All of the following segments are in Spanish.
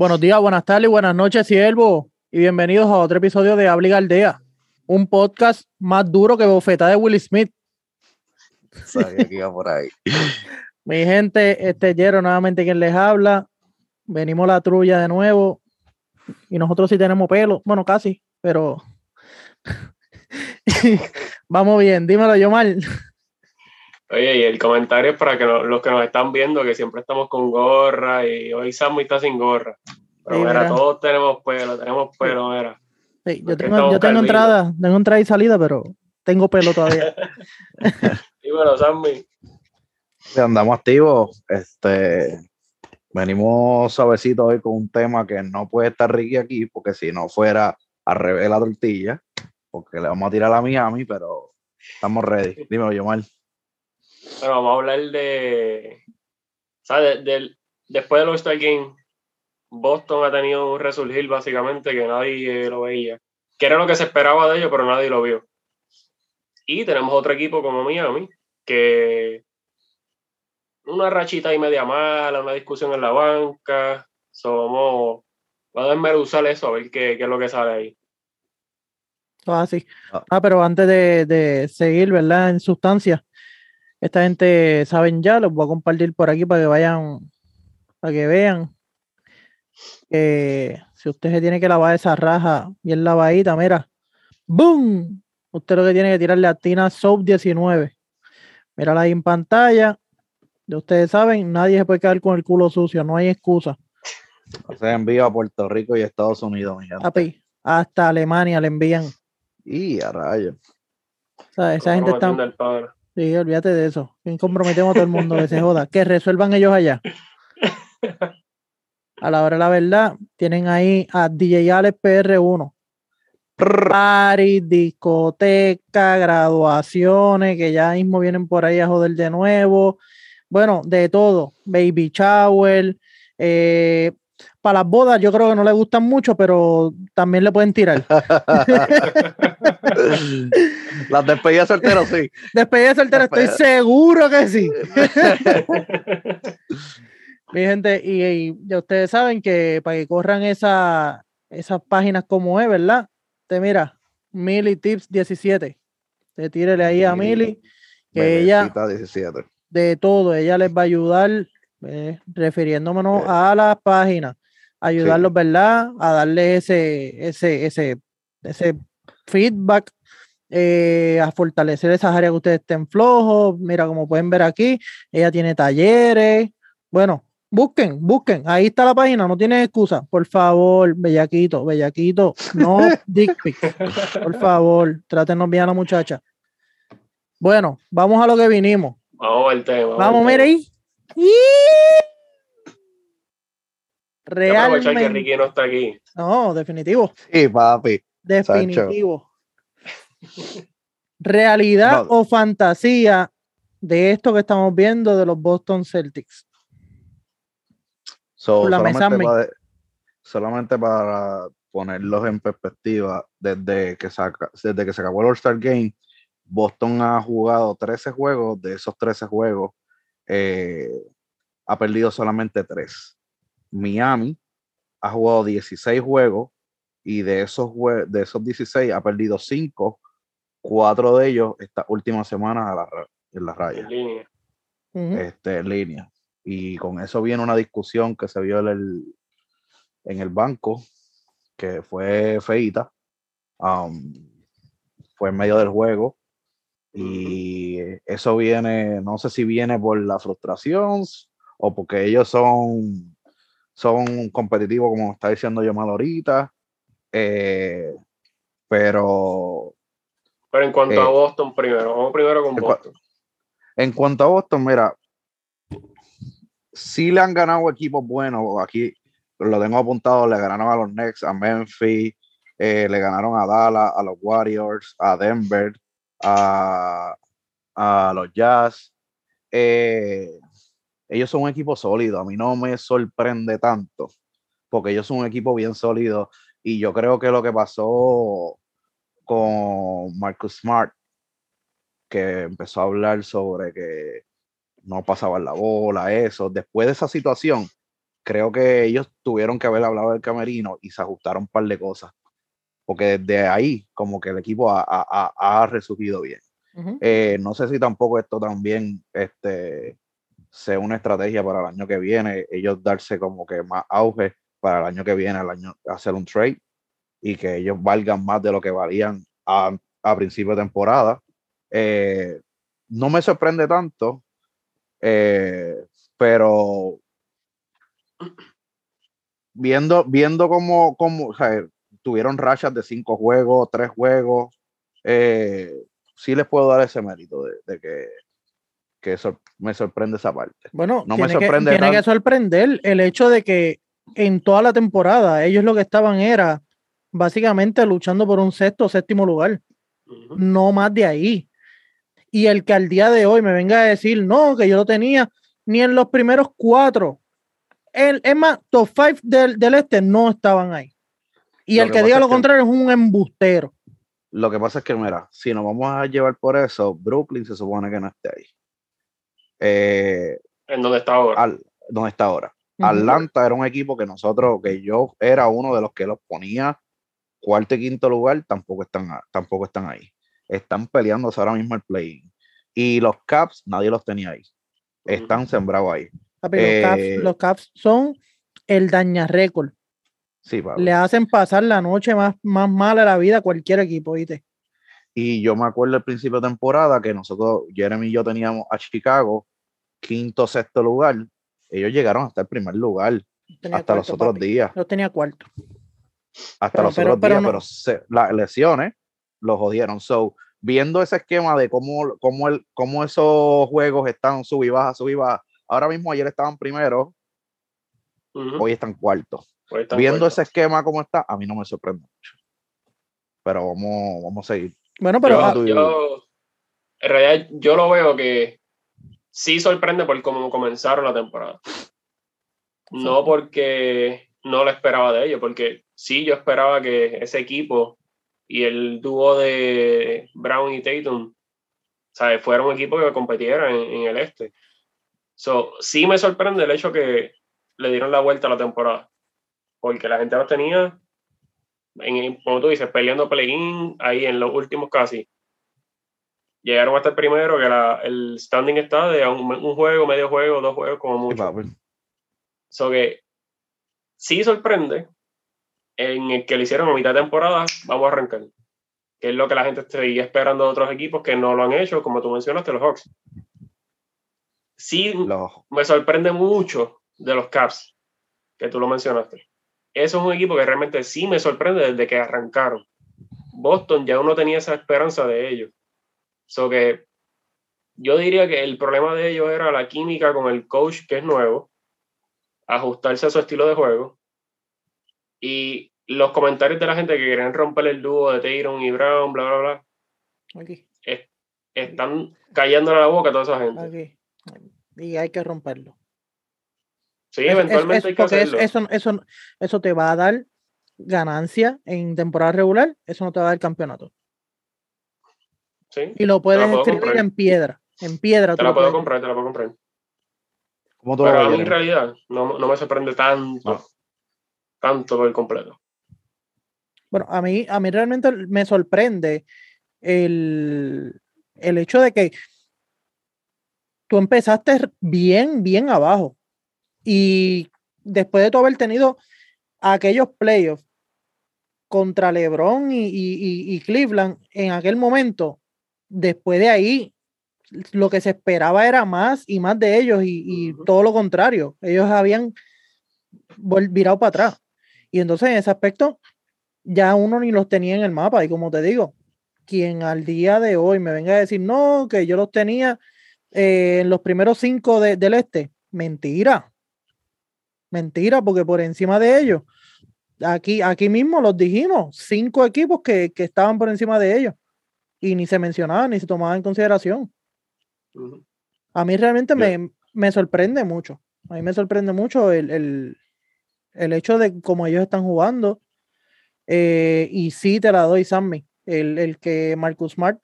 Buenos días, buenas tardes, buenas noches, siervo, y bienvenidos a otro episodio de Habla y Galdea, un podcast más duro que bofeta de Will Smith. Sabía que iba por ahí. Mi gente, este Jero nuevamente quien les habla. Venimos la trulla de nuevo. Y nosotros sí tenemos pelo. Bueno, casi, pero vamos bien. Dímelo, yo mal. Oye, y el comentario es para que lo- los que nos están viendo, que siempre estamos con gorra y hoy Sammy está sin gorra. Pero Sí, mira, mira. todos tenemos pelo, tenemos pelo, mira. Sí, yo tengo, yo tengo entrada, tengo entrada y salida, pero tengo pelo todavía. Dímelo, Sammy. Andamos activos. Este, venimos suavecito hoy con un tema que no puede estar Ricky aquí, porque si no fuera al revés de la tortilla, porque le vamos a tirar a Miami, pero estamos ready. Dímelo, Yomar. Bueno, vamos a hablar de. ¿Sabes? Del, después del All-Star Game, Boston ha tenido un resurgir básicamente que nadie lo veía. Que era lo que se esperaba de ellos, pero nadie lo vio. Y tenemos otro equipo como Miami, que una rachita y media mala, una discusión en la banca. Somos. Vamos a desmeruzar eso, a ver qué, qué es lo que sale ahí. Todo así. Ah. Ah, pero antes de, de seguir, ¿verdad? En sustancia, esta gente saben ya, los voy a compartir por aquí para que vayan, para que vean. que si usted se tiene que lavar esa raja bien lavadita, mira, ¡boom! Usted lo que tiene que tirarle a Tina Soap 19. Mírala ahí en pantalla. Ya ustedes saben, nadie se puede quedar con el culo sucio, no hay excusa. Se envía a Puerto Rico y Estados Unidos, mi gente. Papi, hasta Alemania le envían. Y a rayos. O sea, esa gente está. Sí, olvídate de eso. Comprometemos a todo el mundo que se joda. Que resuelvan ellos allá. A la hora de la verdad, tienen ahí a DJ Alex PR1. Party, discoteca, graduaciones, que ya mismo vienen por ahí a joder de nuevo. Bueno, de todo. Baby shower. eh, para las bodas yo creo que no le gustan mucho, pero también le pueden tirar. Las despedidas solteros, sí. Despedida soltera, estoy seguro que sí. Mi gente, y, y ya ustedes saben que para que corran esa, esas páginas como es, ¿verdad? Te mira, Mili Tips 17. Te tírele ahí a Mili, que ella, Bebecita 17. de todo, ella les va a ayudar, eh, refiriéndonos a las páginas, ayudarlos, ¿verdad? A darle ese, ese, ese, ese feedback, eh, a fortalecer esas áreas que ustedes estén flojos. Mira, como pueden ver aquí, ella tiene talleres. Bueno, busquen, busquen. Ahí está la página, no tiene excusa. Por favor, bellaquito, bellaquito, no dick pic. Por favor, trátenos bien a la muchacha. Bueno, vamos a lo que vinimos. Vamos al tema. Vamos, tema. ahí. Hay que aprovechar que Realmente. Ricky no está aquí. No, definitivo. Sí, papi. Definitivo. Realidad No. o fantasía de esto que estamos viendo de los Boston Celtics. So, Por la solamente, mesa, mi- para, solamente para ponerlos en perspectiva, desde que, saca, desde que se acabó el All-Star Game, Boston ha jugado 13 juegos, de esos 13 juegos eh, ha perdido solamente 3. Miami ha jugado 16 juegos y de esos, de esos 16 ha perdido 5, 4 de ellos esta última semana a la en la raya En línea. Este, en línea. Y con eso viene una discusión que se vio en el, en el banco, que fue feita. um, fue en medio del juego. Y eso viene, no sé si viene por la frustración o porque ellos son, son competitivos, como está diciendo yo mal ahorita. Eh, pero Pero en cuanto Eh, a Boston primero, vamos primero con en cua- Boston. En cuanto a Boston, mira, sí le han ganado equipos buenos. Aquí lo tengo apuntado, le ganaron a los Knicks, a Memphis, eh, le ganaron a Dallas, a los Warriors, a Denver, a, a los Jazz. Eh, ellos son un equipo sólido. A mí no me sorprende tanto, porque ellos son un equipo bien sólido. Y yo creo que lo que pasó con Marcus Smart, que empezó a hablar sobre que no pasaban la bola, eso. Después de esa situación, creo que ellos tuvieron que haber hablado del camerino y se ajustaron un par de cosas. Porque desde ahí, como que el equipo ha, ha, ha resurgido bien. Eh, no sé si tampoco esto también este, sea una estrategia para el año que viene, ellos darse como que más auge para el año que viene, el año, hacer un trade y que ellos valgan más de lo que valían a, a principio de temporada. Eh, no me sorprende tanto, eh, pero viendo, viendo cómo, cómo tuvieron rachas de cinco juegos, tres juegos, eh, sí les puedo dar ese mérito de, que, que me sorprende esa parte. Bueno, no me sorprende. Que, tiene que sorprender el hecho de que en toda la temporada ellos lo que estaban era básicamente luchando por un sexto o séptimo lugar. No más de ahí. Y el que al día de hoy me venga a decir, no, que yo lo tenía ni en los primeros cuatro. El, es más, top five del, del este no estaban ahí. Y el que, diga lo contrario es un embustero. Lo que pasa es que, mira, si nos vamos a llevar por eso, Brooklyn se supone que no esté ahí. Eh, ¿En dónde está ahora? Al, ¿Dónde está ahora? Atlanta era un equipo que nosotros, que yo era uno de los que los ponía cuarto y quinto lugar, tampoco están, tampoco están ahí. Están peleándose ahora mismo el play Y los Caps, nadie los tenía ahí. Están sembrados ahí. Eh, los, caps, son el daña récord. Le hacen pasar la noche más, más mala la vida a cualquier equipo, ¿viste? Y yo me acuerdo al principio de temporada que nosotros, Jeremy y yo teníamos a Chicago, quinto, sexto lugar. Ellos llegaron hasta el primer lugar, hasta los otros días. Yo tenía cuarto. Hasta los otros días, pero las lesiones los jodieron. So, viendo ese esquema de cómo, cómo, el, cómo esos juegos están sub y baja, sub y baja. Ahora mismo ayer estaban primero, hoy están cuartos. Viendo ese esquema como está, a mí no me sorprende mucho. Pero vamos, vamos a seguir. Bueno, pero yo, en realidad yo lo veo que sí sorprende por cómo comenzaron la temporada. No porque no lo esperaba de ellos, porque sí yo esperaba que ese equipo y el dúo de Brown y Tatum ¿sabes? fuera un equipo que competiera en, el este. So, sí me sorprende el hecho que le dieron la vuelta a la temporada porque la gente los tenía, en, como tú dices, peleando play-in ahí en los últimos casi. Llegaron hasta el primero, que era, el standing está de un, juego, medio juego, dos juegos, como mucho. So que sí sorprende en el que le hicieron a mitad de temporada, vamos a arrancar. Que es lo que la gente sigue esperando de otros equipos que no lo han hecho, como tú mencionaste, los Hawks. Sí, me sorprende mucho de los Caps, que tú lo mencionaste eso es un equipo que realmente sí me sorprende desde que arrancaron. Boston ya uno tenía esa esperanza de ellos. So que yo diría que el problema de ellos era la química con el coach que es nuevo, ajustarse a su estilo de juego y los comentarios de la gente que quieren romper el dúo de Tatum y Brown, bla, bla, bla. Aquí. están cayendo la boca a toda esa gente. Y hay que romperlo. Sí, eventualmente hay que hacerlo. eso, eso, eso te va a dar ganancia en temporada regular, eso no te va a dar campeonato. Sí, y lo puedes escribir en piedra. En piedra. Te la puedo comprar, te la puedo comprar. Pero a mí en realidad no, no me sorprende tanto, tanto por el completo. Bueno, a mí, a mí realmente me sorprende el, el hecho de que tú empezaste bien, bien abajo. Y después de todo haber tenido aquellos playoffs contra LeBron y, Cleveland en aquel momento, después de ahí, lo que se esperaba era más y más de ellos y, todo lo contrario. Ellos habían virado para atrás. Y entonces en ese aspecto, ya uno ni los tenía en el mapa. Y como te digo, quien al día de hoy me venga a decir, no, que yo los tenía eh, en los primeros cinco del este, mentira. Mentira, porque por encima de ellos, aquí, aquí mismo los dijimos, cinco equipos que, estaban por encima de ellos y ni se mencionaban ni se tomaban en consideración. A mí realmente me, sorprende mucho. A mí me sorprende mucho el, hecho de cómo ellos están jugando. Eh, y sí te la doy, Sammy. El, el que Marcus Smart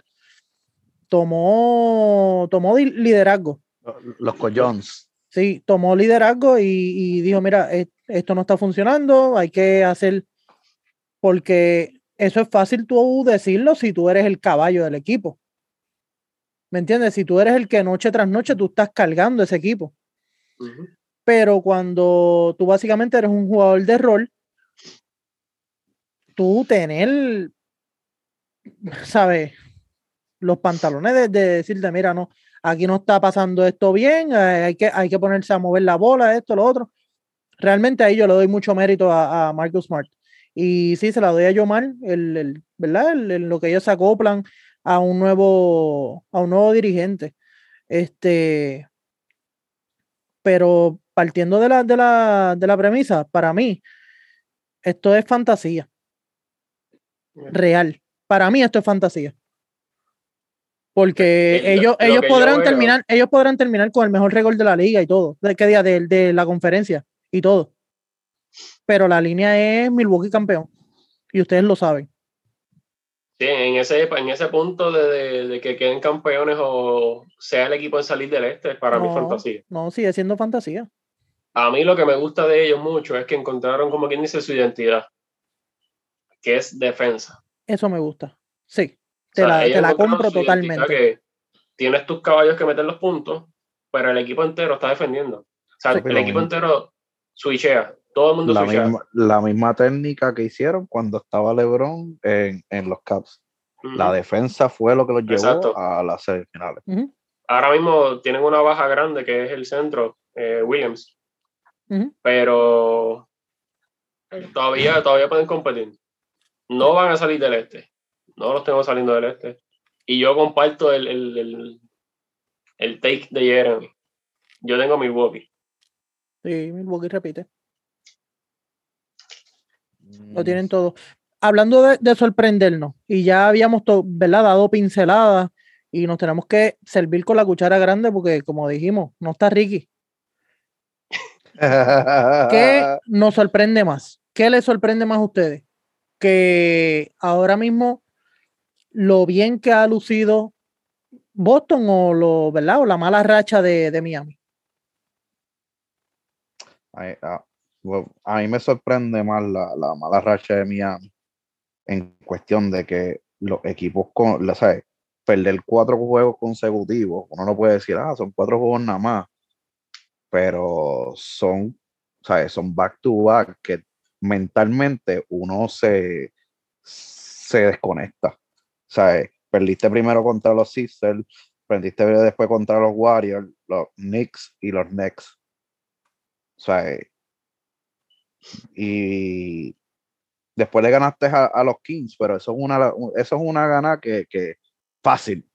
tomó, tomó liderazgo. Los collones. Sí, tomó liderazgo y, y dijo, mira, e- esto no está funcionando, hay que hacer, porque eso es fácil tú decirlo si tú eres el caballo del equipo. ¿Me entiendes? Si tú eres el que noche tras noche tú estás cargando ese equipo. Pero cuando tú básicamente eres un jugador de rol, tú tener, ¿sabes? Los pantalones de, de decirte, mira, no, aquí no está pasando esto bien, eh, hay, que, hay que ponerse a mover la bola, esto, lo otro. Realmente ahí yo le doy mucho mérito a, a Marcus Smart. Y sí, se la doy a Yomar, el, el, ¿verdad? El- el- lo que ellos se acoplan a un nuevo, a un nuevo dirigente. Este, pero partiendo de la, de la, de la premisa, para mí, esto es fantasía real. Para mí esto es fantasía. Porque lo- ellos, lo ellos podrán terminar, ellos podrán terminar con el mejor récord de la liga y todo, de qué día de, de la conferencia y todo. Pero la línea es Milwaukee campeón. Y ustedes lo saben. Sí, en ese, en ese punto de, de- de que queden campeones o sea el equipo en salir del este, para mí No. fantasía. No, sigue siendo fantasía. A mí lo que me gusta de ellos mucho es que encontraron, como quien dice, su identidad, que es defensa. Eso me gusta. Sí, te O sea, la, te la compro totalmente. que tienes tus caballos que meten los puntos, pero el equipo entero está defendiendo. O sea, Sí. el equipo entero switchea. Todo el mundo La misma, la misma técnica que hicieron cuando estaba LeBron en, en los Caps. La defensa fue lo que los llevó Exacto. a las semifinales. Ahora mismo tienen una baja grande que es el centro, eh, Williams. pero todavía, todavía pueden competir. No van a salir del este. No los tengo saliendo del este. Y yo comparto el, el, el, el take de Jeremy. Yo tengo Milwaukee. Sí, Milwaukee repite. Mm, Lo tienen todo. Hablando de, de sorprendernos, y ya habíamos to- ¿verdad? dado pinceladas y nos tenemos que servir con la cuchara grande porque, como dijimos, no está Ricky. ¿Qué nos sorprende más? ¿Qué les sorprende más a ustedes? Que ahora mismo lo bien que ha lucido Boston o lo, ¿verdad? O la mala racha de, de Miami. Ah, bueno, a mí me sorprende más la, la mala racha de Miami en cuestión de que los equipos con, ¿sabes? perder cuatro juegos consecutivos, uno no puede decir, ah, son cuatro juegos nada más, pero son, ¿sabes? Son back to back que mentalmente uno se, se desconecta, ¿sabes? Perdiste primero contra los Sixers, perdiste después contra los Warriors, los Knicks y los Nets. O sea, y después le ganaste a, a los Kings, pero eso es una, eso es una gana que, que fácil.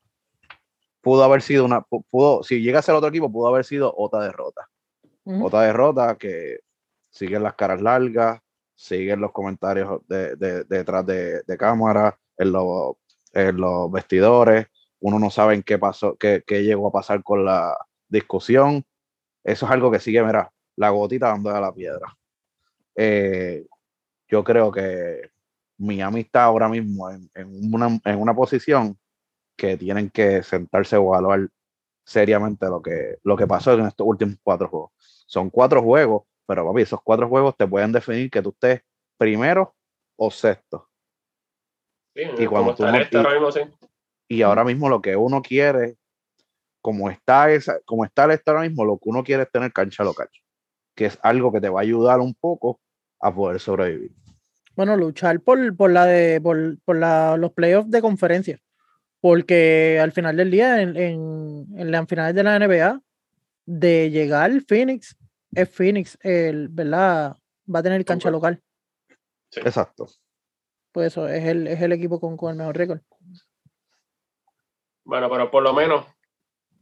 Pudo haber sido una, pu- pudo, si llega a ser otro equipo, pudo haber sido otra derrota. Otra derrota que siguen las caras largas, siguen los comentarios de, de- detrás de, de cámara, en los, en los vestidores. Uno no sabe en qué pasó, qué, qué llegó a pasar con la discusión. Eso es algo que sigue, mira, la gotita dándole a la piedra. Eh, yo creo que Miami está ahora mismo en, en una, en una posición que tienen que sentarse o evaluar seriamente lo que, lo que pasó en estos últimos cuatro juegos. Son cuatro juegos, pero papi, esos cuatro juegos te pueden definir que tú estés primero o sexto. Sí, Y cuando tú este y- ahora mismo, sí. Y ahora mismo lo que uno quiere, como está, esa, como está el este ahora mismo, lo que uno quiere es tener cancha local, que es algo que te va a ayudar un poco a poder sobrevivir. Bueno, luchar por, por la de por, por la, los playoffs de conferencia. Porque al final del día, en, en, en las finales de la NBA, de llegar Phoenix, es Phoenix, el, ¿verdad? Va a tener cancha local. Exacto. Pues eso, es el, es el equipo con, con el mejor récord. Bueno, pero por lo menos,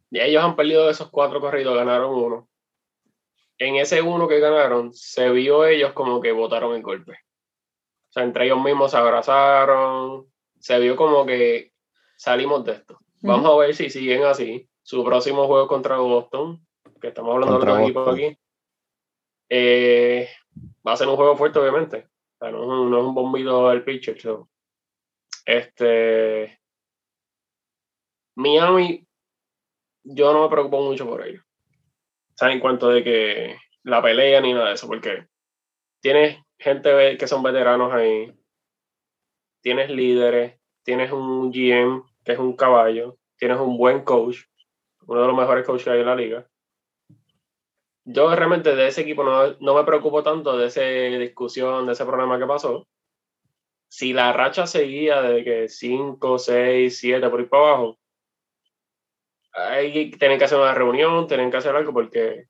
ya ellos han perdido de esos cuatro corridos, ganaron uno. En ese uno que ganaron, se vio ellos como que votaron el golpe. O sea, entre ellos mismos se abrazaron, se vio como que salimos de esto. Vamos a ver si siguen así. Su próximo juego contra Boston, que estamos hablando Contra de Boston. aquí, eh, va a ser un juego fuerte, obviamente. O sea, no, es un, no es un bombito del pitcher. so. Este. Miami, yo no me preocupo mucho por ellos. Sea, en cuanto de que la pelea ni nada de eso, porque tienes gente que son veteranos ahí, tienes líderes, tienes un GM que es un caballo, tienes un buen coach, uno de los mejores coaches hay en la liga. Yo realmente de ese equipo no, no me preocupo tanto de esa discusión, de ese problema que pasó. Si la racha seguía de que 5, 6, 7 por ir para abajo, tienen que hacer una reunión, tienen que hacer algo porque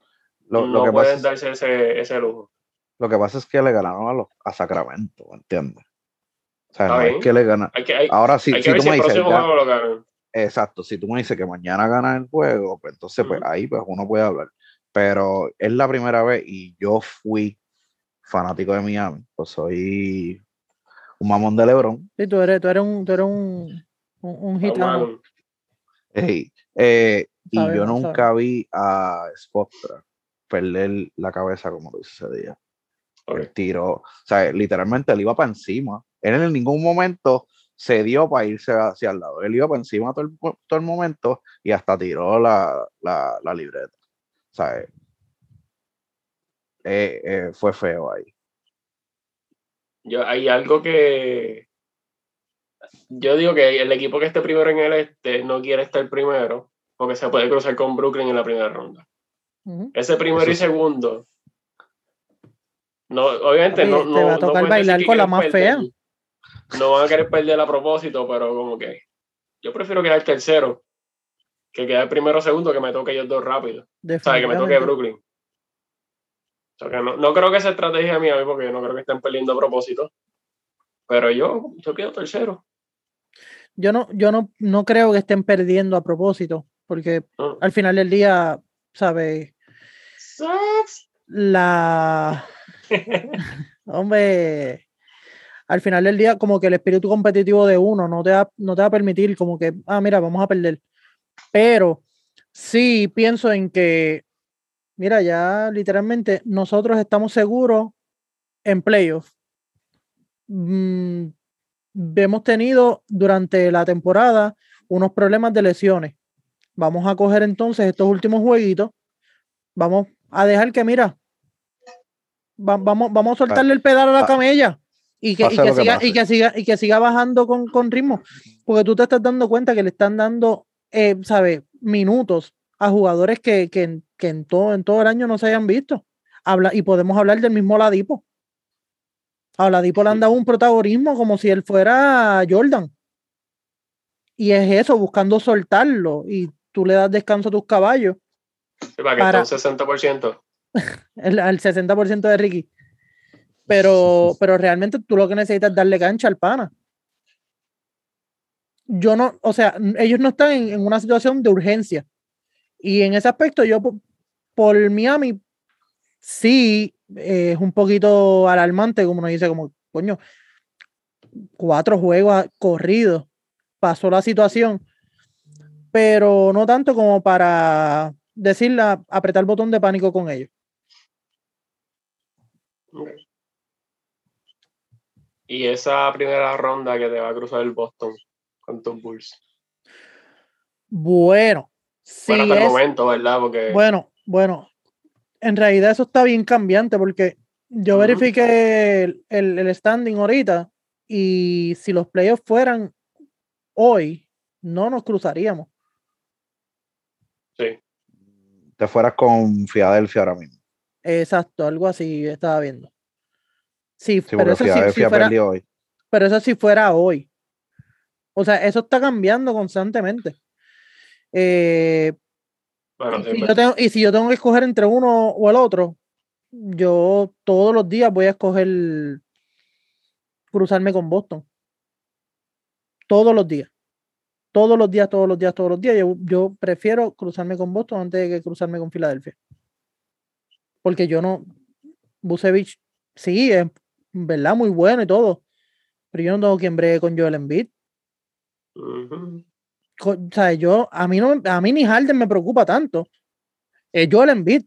no pueden darse ese, ese, lujo. Lo que pasa es que le ganaron a, los, a Sacramento, ¿entiendes? O sea, no es que le ganan. Ahora sí, si, tú me dices. exacto, si tú me dices que mañana gana el juego, pues entonces pues, ahí pues uno puede hablar. Pero es la primera vez y yo fui fanático de Miami, pues soy un mamón de Lebron. Sí, tú eres, tú eres un, tú eres un, un, gitano. Eh, y yo nunca vi a Spotra perder la cabeza como lo hizo ese día. El tiro, o sea, literalmente él iba para encima. Él en ningún momento se dio para irse hacia el lado. Él iba para encima todo el, todo el momento y hasta tiró la, la, la libreta. O sea, eh, eh, fue feo ahí. Yo, hay algo que. Yo digo que el equipo que esté primero en el este no quiere estar primero porque se puede cruzar con Brooklyn en la primera ronda. Ese primero y segundo. No, obviamente no, no. Te va a tocar bailar con la más fea. No van a querer perder a propósito, pero como que. Yo prefiero quedar tercero que quedar primero o segundo que me toque ellos dos rápido. O sea, que me toque Brooklyn. O sea, que no, no creo que esa estrategia mía, porque yo no creo que estén perdiendo a propósito. Pero yo, yo quedo tercero. Yo no, yo no, no creo que estén perdiendo a propósito, porque ah. al final del día, ¿sabes? La. Hombre, al final del día, como que el espíritu competitivo de uno no te, va, no te va a permitir, como que, ah, mira, vamos a perder. Pero sí pienso en que, mira, ya literalmente nosotros estamos seguros en playoffs. Mm, hemos tenido durante la temporada unos problemas de lesiones. Vamos a coger entonces estos últimos jueguitos. Vamos a dejar que, mira, vamos, vamos a soltarle el pedal a la camella y que, siga, y que, siga, y que siga bajando con, con ritmo. Porque tú te estás dando cuenta que le están dando eh, ¿sabe? Minutos a jugadores que, que, que, en, todo, en todo el año no se hayan visto. Habla, y podemos hablar del mismo Ladipo. A Ladipo le han dado un protagonismo como si él fuera Jordan. Y es eso, buscando soltarlo. Y tú le das descanso a tus caballos. para que para, 60%. el, al 60% de Ricky. Pero, pero realmente tú lo que necesitas es darle cancha al pana yo no, o sea, ellos no están en, una situación de urgencia. Y en ese aspecto, yo por, Miami, sí eh, es un poquito alarmante, como nos dice, como, coño, cuatro juegos corridos, pasó la situación, pero no tanto como para decirle, apretar el botón de pánico con ellos. Y esa primera ronda que te va a cruzar el Boston, Bulls? Bueno, sí. Bueno, hasta el momento, ¿verdad? Porque... Bueno, bueno. En realidad eso está bien cambiante porque yo verifiqué el, el, standing ahorita y si los playoffs fueran hoy, no nos cruzaríamos. Sí. Te fueras con Filadelfia ahora mismo. Exacto, algo así estaba viendo. Sí, pero eso sí, fuera, hoy. Pero eso sí fuera hoy. O sea, eso está cambiando constantemente. Eh, y si yo tengo que escoger entre uno o el otro, yo todos los días voy a escoger cruzarme con Boston. Todos los días. Todos los días, todos los días, todos los días. Yo, yo prefiero cruzarme con Boston antes de que cruzarme con Filadelfia. Porque yo no. Busevich, sí, es verdad muy bueno y todo. Pero yo no tengo quien bregue con Joel Embiid. O sea, yo, a mí, no, a mí ni Harden me preocupa tanto. Es Joel Embiid.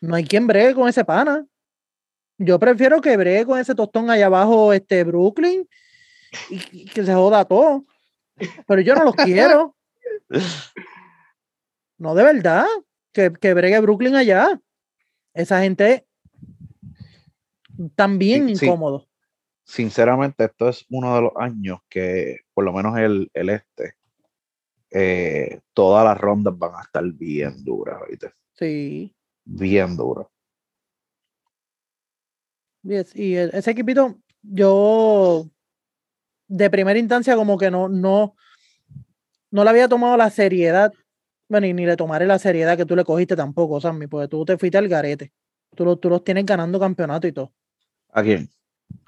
No hay quien bregue con ese pana. Yo prefiero que bregue con ese tostón allá abajo, este Brooklyn, y, que se joda todo. Pero yo no los quiero. No, de verdad. que, que bregue Brooklyn allá. Esa gente también sí. incómodo. Sinceramente, esto es uno de los años que, por lo menos el, el este, eh, todas las rondas van a estar bien duras, ¿viste? Sí. Bien duras. Yes, Y ese equipito, yo de primera instancia como que no, no, no le había tomado la seriedad, bueno, y ni le tomaré la seriedad que tú le cogiste tampoco, Sammy, porque tú te fuiste al garete. Tú, lo- tú los tienes ganando campeonato y todo. ¿A quién?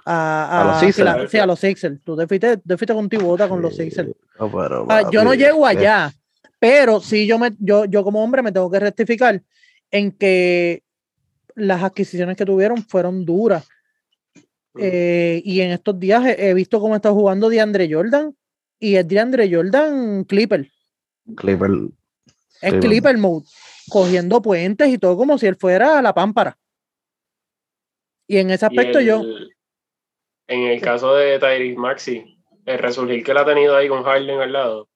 A, ¿A los Sixers? Sí, a los Sixers. Tú te fuiste, te fuiste con tu bota con los Sixers. No, pero, Ah, yo no llego es- allá, pero sí yo me, yo, yo como hombre me tengo que rectificar en que las adquisiciones que tuvieron fueron duras. Eh, y en estos días he, he visto cómo está jugando DeAndre Jordan y es DeAndre Jordan Clipper. Clipper. Es Clipper mode, cogiendo puentes y todo como si él fuera la pámpara. Y en ese Y aspecto yo, En el caso de Tyrese Maxi, el resurgir que él ha tenido ahí con Harden al lado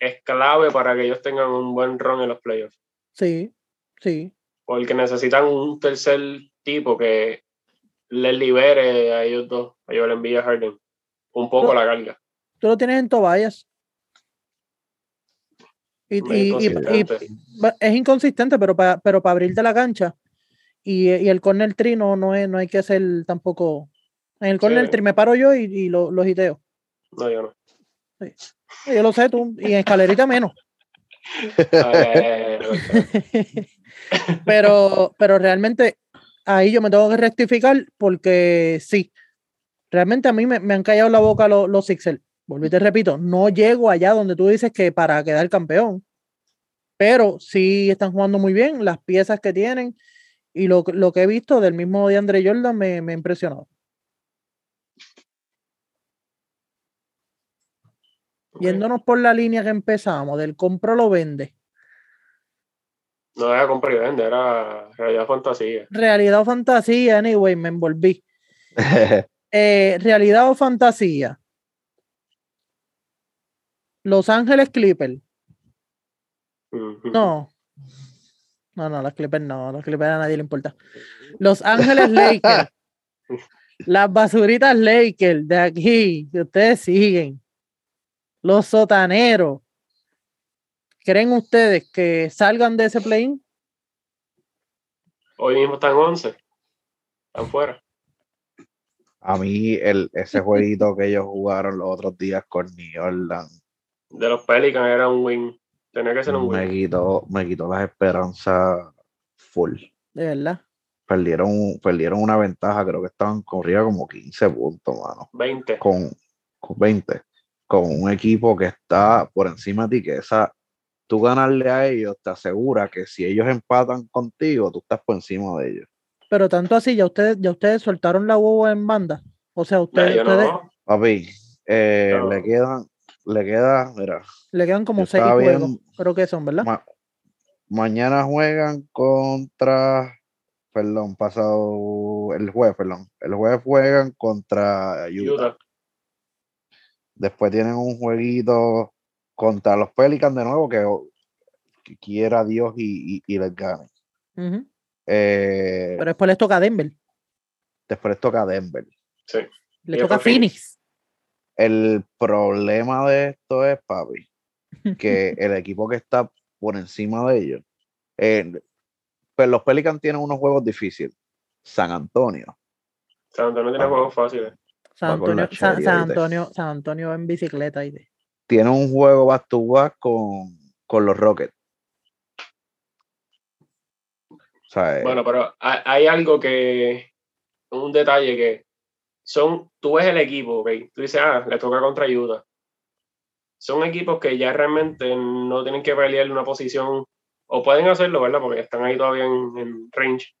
es clave para que ellos tengan un buen run en los playoffs. sí, sí. Porque necesitan un tercer tipo que les libere a ellos dos, a Joel Embiid y a Harden, un poco la carga. Tú lo tienes en Tobias. Y, Muy y- y- y- inconsistente. va- es inconsistente, pero para pero para abrirte la cancha y, el corner tree no, no, es, no hay que ser tampoco. En el corner Sí. me paro yo y, y lo, lo hiteo. No, yo no. Yo lo sé tú, y en escalerita menos. Pero, pero realmente ahí yo me tengo que rectificar porque sí, realmente a mí me, me han callado la boca los, los Sixers. Volví te repito, no llego allá donde tú dices que para quedar campeón, pero sí están jugando muy bien, las piezas que tienen y lo, lo que he visto del mismo de Andre Jordan me, me ha impresionado. Yéndonos por la línea que empezamos, del compro lo vende. no era compra y vende, era realidad fantasía. Realidad o fantasía, anyway, me envolví. Eh, realidad o fantasía. Los Ángeles Clippers. No. No, no, los Clippers no. Los Clippers a nadie le importa. Los Ángeles Lakers. Las basuritas Lakers de aquí, que ustedes siguen. Los sotaneros. ¿Creen ustedes que salgan de ese play-in? Hoy mismo están 11. Están fuera. A mí, el, ese jueguito que ellos jugaron los otros días con New Orleans De los Pelicans era un win. Tenía que ser un me win. quitó, me quitó las esperanzas full. De verdad. Perdieron, perdieron una ventaja, creo que estaban corriendo como 15 puntos, mano. 20. Con, con 20. Con un equipo que está por encima de ti, que esa, tú ganarle a ellos te asegura que si ellos empatan contigo, tú estás por encima de ellos. Pero tanto así, ya ustedes, ya ustedes soltaron la huevo en banda. O sea, ustedes, ustedes no. Papi, eh, No. le quedan, le queda, mira, le quedan como seis juegos. bien- Creo que son, ¿verdad? Ma- mañana juegan contra, perdón, pasado el jueves, perdón. El jueves juegan contra Utah. Utah. Después tienen un jueguito contra los Pelicans de nuevo que, que quiera Dios y, y- y les gane. Eh, Pero después les toca a Denver. después toca Denver. Sí. Le toca a Phoenix. Phoenix. El problema de esto es, papi, que el equipo que está por encima de ellos, eh, pues los Pelicans tienen unos juegos difíciles. San Antonio, San Antonio tiene Ah. juegos fáciles. San Antonio, San. Antonio, San Antonio en bicicleta. ¿oíste? tiene un juego back to back con, con los Rockets. O sea, eh, Bueno, pero hay, hay algo que, un detalle que son, tú ves el equipo, ¿ok? Tú dices, ah, le toca contra Utah. Son equipos que ya realmente no tienen que pelear una posición, o pueden hacerlo, ¿verdad? Porque están ahí todavía en, en range,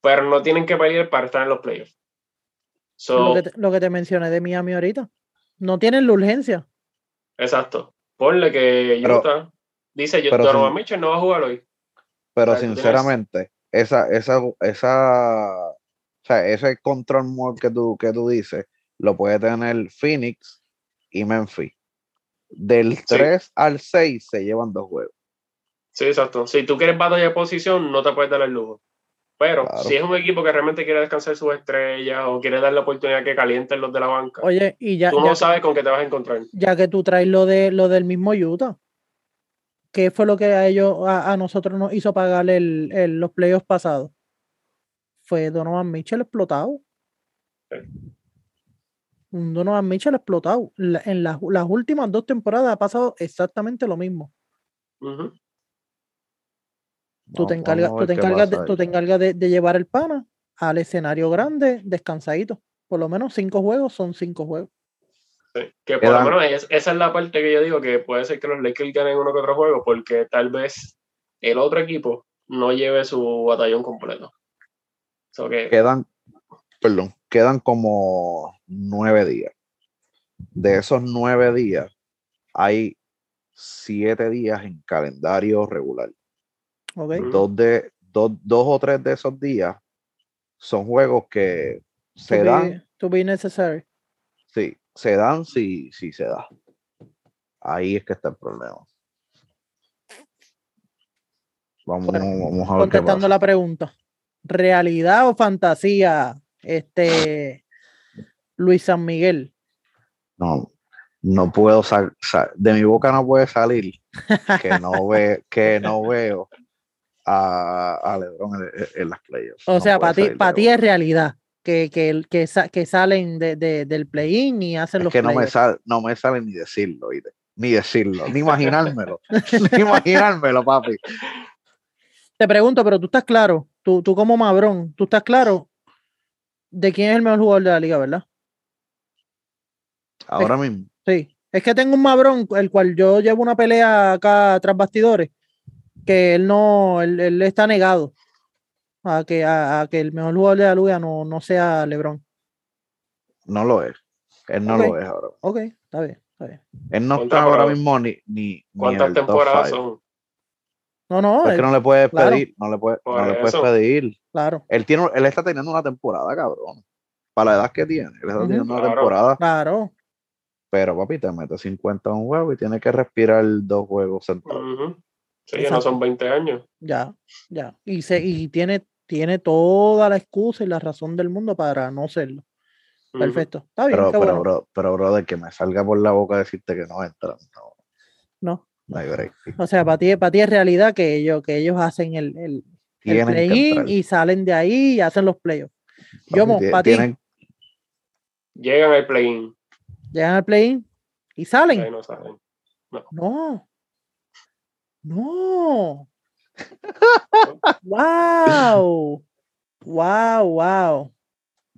pero no tienen que pelear para estar en los playoffs. So, Lo, que te, lo que te mencioné de Miami ahorita. No tienen la urgencia. exacto. Ponle que Pero- Utah dice, yo, pero Donovan Mitchell no va a jugar hoy. pero o sea, tú tienes- sinceramente, esa, esa, esa, o sea, ese control mode que tú, que tú dices, lo puede tener Phoenix y Memphis. Del 3 al 6 se llevan dos juegos. Sí, exacto. Si tú quieres batalla de posición, no te puedes dar el lujo. Pero Claro. si es un equipo que realmente quiere descansar sus estrellas o quiere dar la oportunidad que calienten los de la banca, Oye, y ya, tú ya, no sabes con qué te vas a encontrar. ya que tú traes lo de lo del mismo Utah, ¿qué fue lo que a ellos, a, a nosotros nos hizo pagar el, el- los playoffs pasados? Fue Donovan Mitchell explotado. Sí. Un Donovan Mitchell explotado. La- en las, las últimas dos temporadas ha pasado exactamente lo mismo. Ujú. Tú te encargas, tú te encargas, de, tú te encargas de, de llevar el pana al escenario grande, descansadito. Por lo menos cinco juegos son cinco juegos. Sí, Que por lo menos es- esa es la parte que yo digo que puede ser que los Lakers ganen uno que otro juego porque tal vez el otro equipo no lleve su batallón completo. So que, Quedan, perdón, quedan como nueve días. De esos nueve días, hay siete días en calendario regular. Dos, de, dos, dos o tres de esos días son juegos que se To dan, be, to be necessary. sí, se dan si, si se da. Ahí es que está el problema. Vamos, Bueno, vamos a ver qué Contestando pasa. la pregunta. ¿Realidad o fantasía? Este Luis San Miguel. No, no puedo de mi boca no puede salir que no ve, que no veo a, a LeBron en, en las playoffs. O No sea, para ti, para es realidad que, que, que, sa- que salen de, de- del play-in y hacen es los que no me sale, no me sale ni decirlo, ni decirlo, ni imaginármelo, ni imaginármelo, papi. Te pregunto, pero tú estás claro, tú, tú como Mabrón, tú estás claro de quién es el mejor jugador de la liga, ¿verdad? Ahora mismo, Sí. Es que tengo un Mabrón, el cual yo llevo una pelea acá tras bastidores, que él no, él, él está negado a que, a, a que el mejor jugador de la liga no, no sea LeBron. no lo es. Él no lo es ahora. Ok, está bien, está bien. Él no está ahora mismo ni, ni, ¿cuántas temporadas son? No, no, Es él- que no le puedes claro. pedir, no le puedes, no le puedes eso. pedir. claro, Él tiene, él está teniendo una temporada, cabrón. Para la edad que tiene, él está teniendo una Claro. temporada. claro. Pero papi, te mete 50 en un juego y tiene que respirar dos juegos sentados. Ujú. Sí, Exacto. no son 20 años. Ya, ya. Y, se, y tiene, tiene toda la excusa y la razón del mundo para no serlo. Perfecto. Está bien, Pero, pero, bueno. bro, pero, bro, de que me salga por la boca decirte que no entra. No, No. no hay break. O sea, para ti, para ti es realidad que ellos, que ellos hacen el, el, el play-in y salen de ahí y hacen los playoffs. Yo, para ti, tienen- Llegan al play-in. llegan al play-in y Ahí salen. no saben. No. No. Wow. Wow, wow.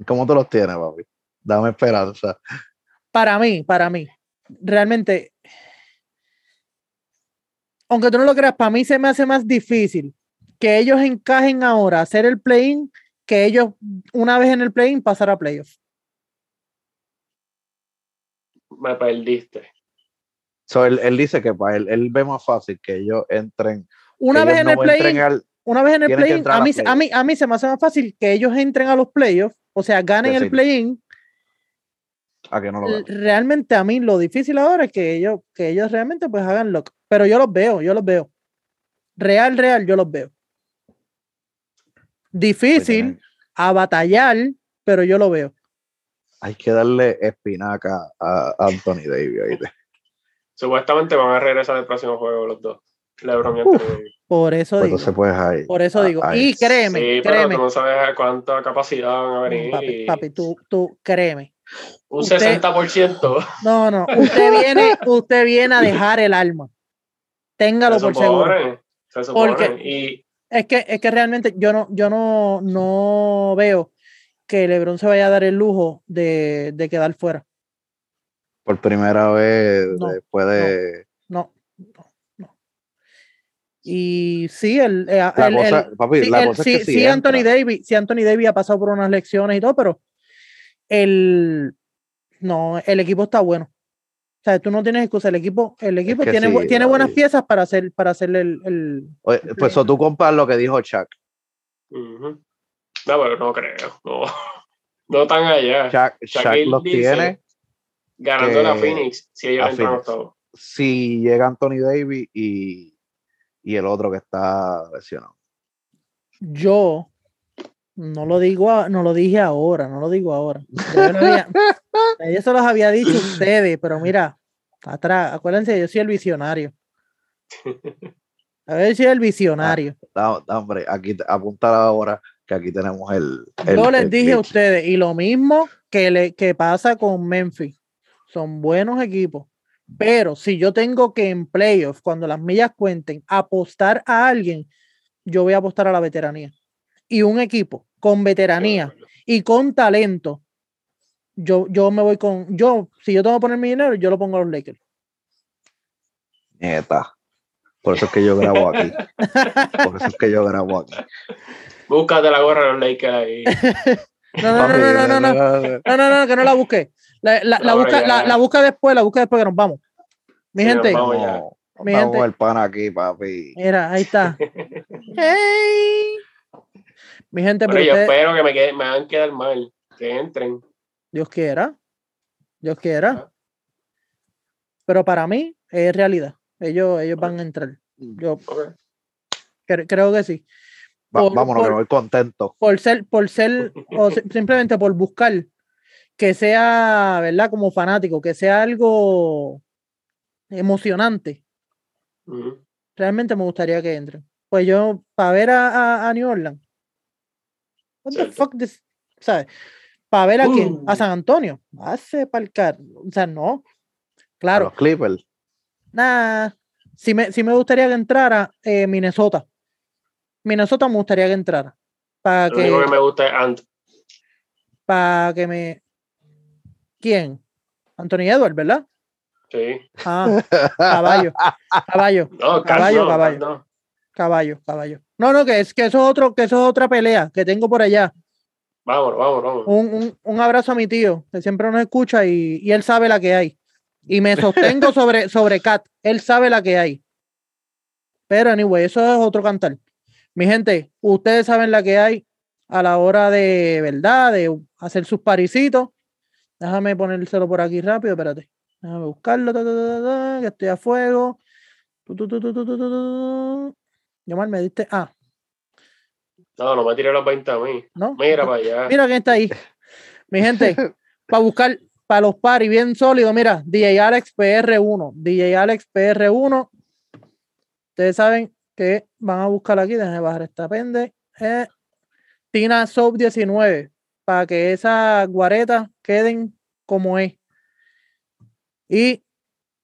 ¿Cómo tú los tienes, papi? Dame esperanza. Para mí, para mí, realmente, aunque tú no lo creas, para mí se me hace más difícil que ellos encajen ahora a hacer el play-in que ellos, una vez en el play-in, pasar a playoffs. Me perdiste. So, él, él dice que para él, él ve más fácil que ellos entren. Una vez en no el play-in, entren al- una vez en el entrar a mí, a, mí, a mí se me hace más fácil que ellos entren a los playoffs, o sea, ganen el play-in. a que no lo. Realmente a mí lo difícil ahora es que ellos, que ellos realmente pues hagan lo Pero yo los veo, yo los veo. Real, real, yo los veo. Pues Difícil a batallar, pero yo lo veo. Hay que darle espinaca a Anthony Davis. Supuestamente van a regresar al próximo juego los dos. LeBron y Uf. Por eso Pues digo. entonces, pues ahí. Por eso digo. ahí. Y créeme, Sí, pero créeme. tú no sabes a cuánta capacidad van a venir. Papi, y papi, tú, tú, créeme. un usted- 60%. No, no, usted viene, usted viene a dejar el alma. Téngalo Se por seguro. supone. Se supone. Porque- Y Es que, es que realmente yo no, yo no, no veo que LeBron se vaya a dar el lujo de, de quedar fuera. Por primera vez No, después de. No, no, no. Y sí, el, eh, La el- cosa, el- papi, sí, la el- cosa sí, es que si sí, Anthony Davis, sí, Anthony Davis ha pasado por unas lecciones y todo, pero el no, el equipo está bueno. O sea, tú no tienes excusa. El equipo, el equipo que tiene, sí, bu- tiene buenas piezas para hacer, para hacerle el, el- Oye, pues o tú compras lo que dijo Chuck. No, pero no creo. No, no tan allá. Chuck, los dice tiene. Ganando que- a Phoenix si ellos a entran octavo. Si llega Anthony Davis y, y el otro que está lesionado. Yo no lo digo, a- no lo dije ahora, no lo digo ahora. Yo, había- yo se los había dicho a ustedes, pero mira, atrás, acuérdense, yo soy el visionario. A ver, soy el visionario. Hombre, aquí apuntar ahora que aquí tenemos el. el- Yo les el dije a ustedes, y lo mismo que, le, que pasa con Memphis. Son buenos equipos. Pero si yo tengo que en playoffs, cuando las millas cuenten, apostar a alguien, yo voy a apostar a la veteranía. Y un equipo con veteranía y con talento, yo, yo me voy con. Yo, si yo tengo que poner mi dinero, yo lo pongo a los Lakers. Neta. Por eso es que yo grabo aquí. Por eso es que yo grabo aquí. Búscate la gorra de los Lakers ahí. No, no, no, no, no, no, no. No, no, no, que no la busque. La, la, busca, ya. la, la busca después, la busca después que nos vamos. Mi Sí, gente, vamos. ya. Vamos, Mi vamos gente. el pan aquí, papi. mira, ahí está. Hey. Mi gente, Pero yo espero que me, quede, me hagan quedar mal. Que entren. Dios quiera. Dios quiera. Ah. Pero para mí es realidad. Ellos, ellos van a entrar. Yo Ok. cre- creo que sí. Va- Por- vámonos, que por- me voy contento. Por ser, por ser, o si- simplemente por buscar que sea, ¿verdad? Como fanático, que sea algo emocionante. Realmente me gustaría que entren. Pues yo, para ver a, a- a New Orleans, what the Cierto. fuck this, ¿sabes? Para ver a quién, a Uh. San Antonio, hace palcar, o sea, no, A claro, Los Clippers. nada, sí me, sí me gustaría que entrara eh, Minnesota, Minnesota me gustaría que entrara, para Lo único que que, me gusta es Ant. para que me, ¿quién? Anthony Edwards, ¿verdad? Sí. Ah, caballo, caballo. No, Caballo, no, caballo. No. Caballo, caballo. No, no, que es que eso es otro, que eso es otra pelea que tengo por allá. Vámonos, vámonos, vámonos. Un, un, un abrazo a mi tío, que siempre nos escucha y, y él sabe la que hay. Y me sostengo sobre, sobre Kat. Él sabe la que hay. Pero, anyway, eso es otro cantar. Mi gente, ustedes saben la que hay a la hora de, ¿verdad? De hacer sus parisitos. Déjame ponérselo por aquí rápido, espérate. Déjame buscarlo, ta, ta, ta, ta, ta, que estoy a fuego. Tu, tu, tu. Yomar, me diste. Ah, No, no me tiré los 20 a mí. ¿no? Mira para allá. Mira quién está ahí. Mi gente, para buscar para los paris bien sólidos, mira, DJ Alex PR1, DJ Alex PR1. Ustedes saben que van a buscar aquí, déjenme bajar esta pende. eh, Tina Soap 19, para que esas guaretas queden como es. Y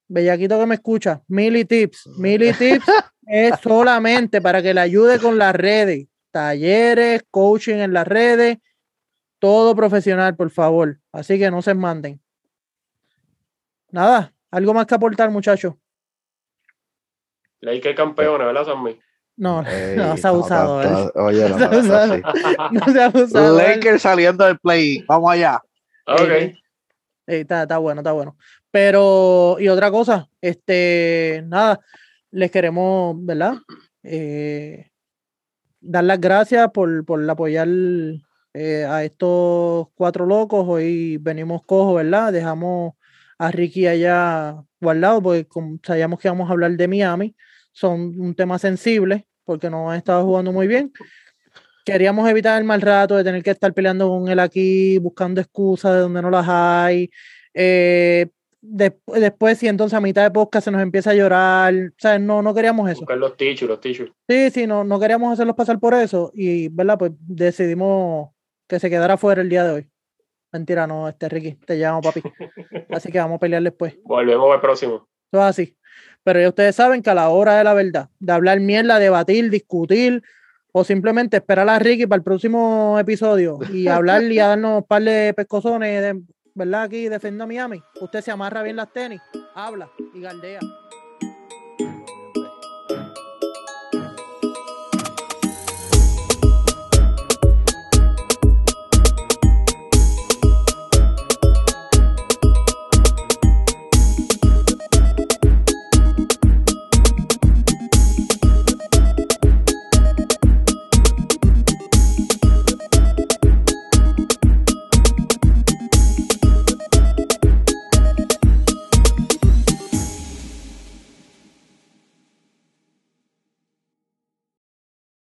Bellaquito que me escucha, Mili Tips. Mili Tips es solamente para que le ayude con las redes, talleres, coaching en las redes, todo profesional, por favor. Así que no se manden. Nada, algo más que aportar, muchachos. Lakers campeones, ¿verdad, Sammy? No, Ey, no se ha usado, tan- ¿verdad? tan- Oye, no, Se ha no, usado. así. No se ha usado. ¿verdad? Lakers saliendo del play. Vamos allá. ok. Ey, ey, está, está bueno, está bueno. Pero, y otra cosa, este, nada, les queremos, ¿verdad? Eh, dar las gracias por, por apoyar eh, a estos cuatro locos. Hoy venimos cojos, ¿verdad? Dejamos a Ricky allá guardado porque como sabíamos que íbamos a hablar de Miami. Son un tema sensible porque no han estado jugando muy bien. Queríamos evitar el mal rato de tener que estar peleando con él aquí, buscando excusas de donde no las hay. Eh, des- después, si entonces a mitad de podcast se nos empieza a llorar, ¿sabes? No, no queríamos eso. Buscar los tichos, los tichos. Sí, sí, no, no queríamos hacerlos pasar por eso y, ¿verdad? Pues decidimos que se quedara fuera el día de hoy. Mentira, no, este Ricky, te llamo papi. Así que vamos a pelear después. Volvemos al próximo. Es así. Pero ya ustedes saben que a la hora de la verdad, de hablar mierda, debatir, discutir, o simplemente esperar a Ricky para el próximo episodio y hablar y a darnos un par de pescozones, de, ¿verdad? Aquí defendiendo a Miami. Usted se amarra bien las tenis, habla y galdea.